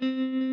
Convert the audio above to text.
Hum.